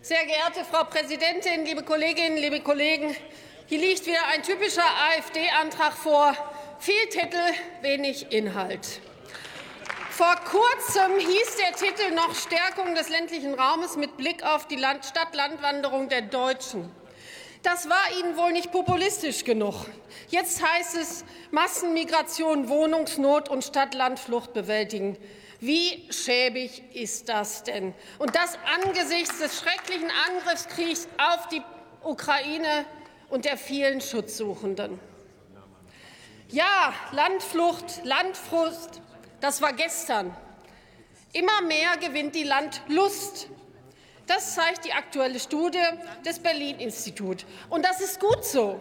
Sehr geehrte Frau Präsidentin, liebe Kolleginnen, liebe Kollegen! Hier liegt wieder ein typischer AfD-Antrag vor. Viel Titel, wenig Inhalt. Vor kurzem hieß der Titel noch Stärkung des ländlichen Raumes mit Blick auf die Stadt-Land-Wanderung der Deutschen. Das war Ihnen wohl nicht populistisch genug. Jetzt heißt es Massenmigration, Wohnungsnot und Stadt-Land-Flucht bewältigen. Wie schäbig ist das denn? Und das angesichts des schrecklichen Angriffskriegs auf die Ukraine und der vielen Schutzsuchenden. Ja, Landflucht, Landfrust, das war gestern. Immer mehr gewinnt die Landlust. Das zeigt die aktuelle Studie des Berlin-Instituts. Und das ist gut so.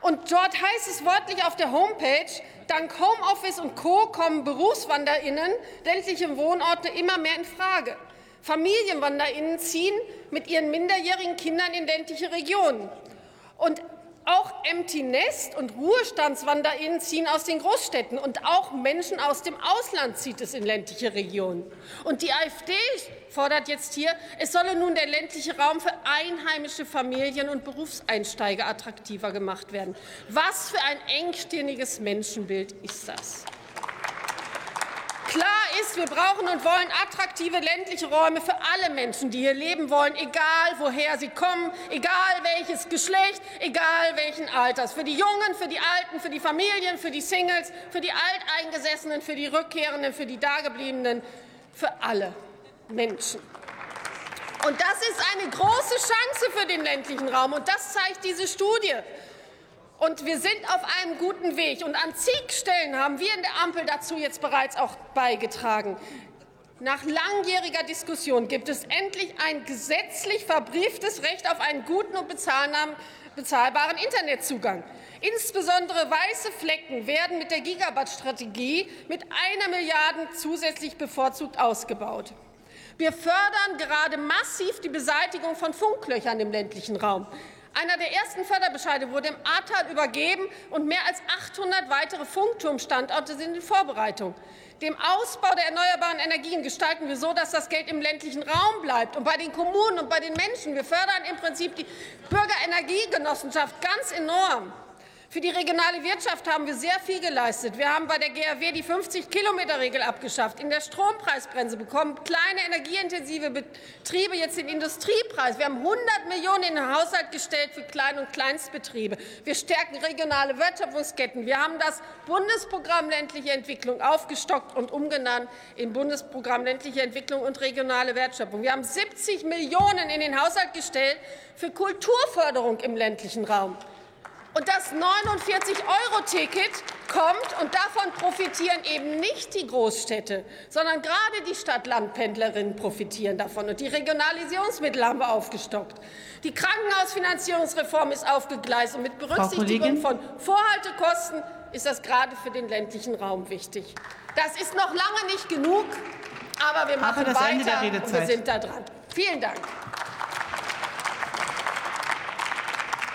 Und dort heißt es wörtlich auf der Homepage, dank Homeoffice und Co. kommen BerufswanderInnen ländliche Wohnorte immer mehr in Frage. FamilienwanderInnen ziehen mit ihren minderjährigen Kindern in ländliche Regionen. Und auch Empty Nest und RuhestandswanderInnen ziehen aus den Großstädten und auch Menschen aus dem Ausland zieht es in ländliche Regionen. Und die AfD fordert jetzt hier, es solle nun der ländliche Raum für einheimische Familien und Berufseinsteiger attraktiver gemacht werden. Was für ein engstirniges Menschenbild ist das? Klar ist, wir brauchen und wollen attraktive ländliche Räume für alle Menschen, die hier leben wollen, egal woher sie kommen, egal welches Geschlecht, egal welchen Alters. Für die Jungen, für die Alten, für die Familien, für die Singles, für die Alteingesessenen, für die Rückkehrenden, für die Dagebliebenen, für alle Menschen. Und das ist eine große Chance für den ländlichen Raum. Und das zeigt diese Studie. Und wir sind auf einem guten Weg. Und an zig Stellen haben wir in der Ampel dazu jetzt bereits auch beigetragen. Nach langjähriger Diskussion gibt es endlich ein gesetzlich verbrieftes Recht auf einen guten und bezahlbaren Internetzugang. Insbesondere weiße Flecken werden mit der Gigabyte-Strategie mit einer Milliarde zusätzlich bevorzugt ausgebaut. Wir fördern gerade massiv die Beseitigung von Funklöchern im ländlichen Raum. Einer der ersten Förderbescheide wurde im Ahrtal übergeben, und mehr als 800 weitere Funkturmstandorte sind in Vorbereitung. Dem Ausbau der erneuerbaren Energien gestalten wir so, dass das Geld im ländlichen Raum bleibt und bei den Kommunen und bei den Menschen. Wir fördern im Prinzip die Bürgerenergiegenossenschaft ganz enorm. Für die regionale Wirtschaft haben wir sehr viel geleistet. Wir haben bei der GAW die 50-Kilometer-Regel abgeschafft. In der Strompreisbremse bekommen kleine energieintensive Betriebe jetzt den Industriepreis. Wir haben 100 Millionen in den Haushalt gestellt für Klein- und Kleinstbetriebe. Wir stärken regionale Wertschöpfungsketten. Wir haben das Bundesprogramm ländliche Entwicklung aufgestockt und umgenannt in Bundesprogramm ländliche Entwicklung und regionale Wertschöpfung. Wir haben 70 Millionen in den Haushalt gestellt für Kulturförderung im ländlichen Raum. Und das 49-Euro-Ticket kommt, und davon profitieren eben nicht die Großstädte, sondern gerade die Stadt-Land-Pendlerinnen profitieren davon. Und die Regionalisierungsmittel haben wir aufgestockt. Die Krankenhausfinanzierungsreform ist aufgegleist. Und mit Berücksichtigung von Vorhaltekosten ist das gerade für den ländlichen Raum wichtig. Das ist noch lange nicht genug, aber wir machen weiter und wir sind da dran. Vielen Dank.